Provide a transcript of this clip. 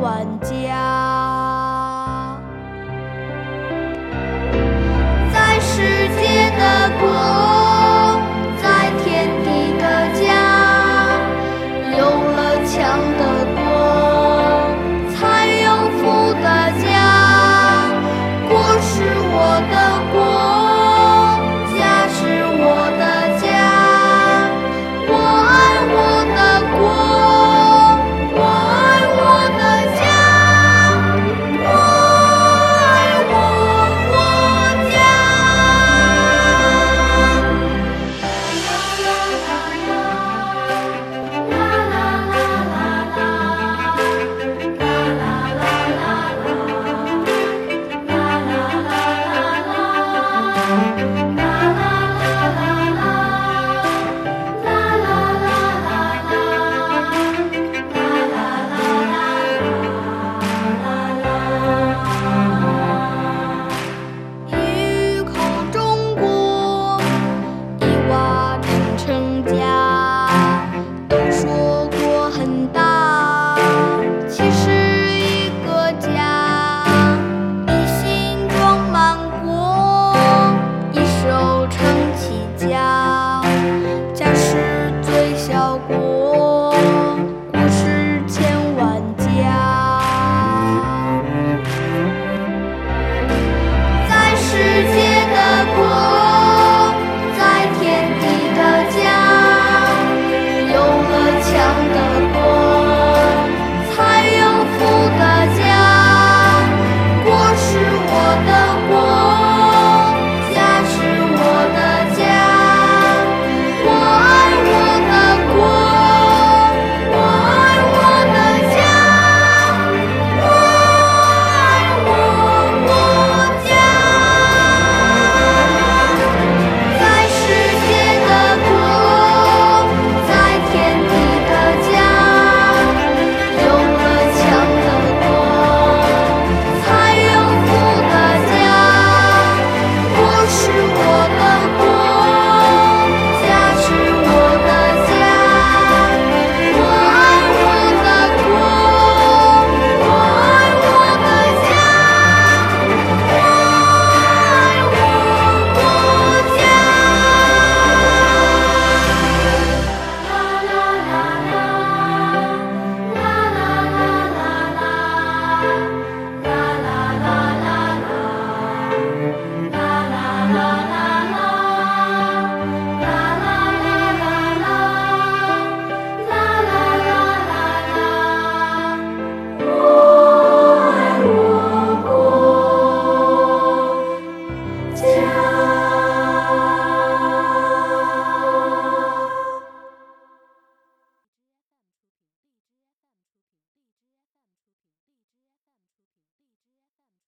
管家。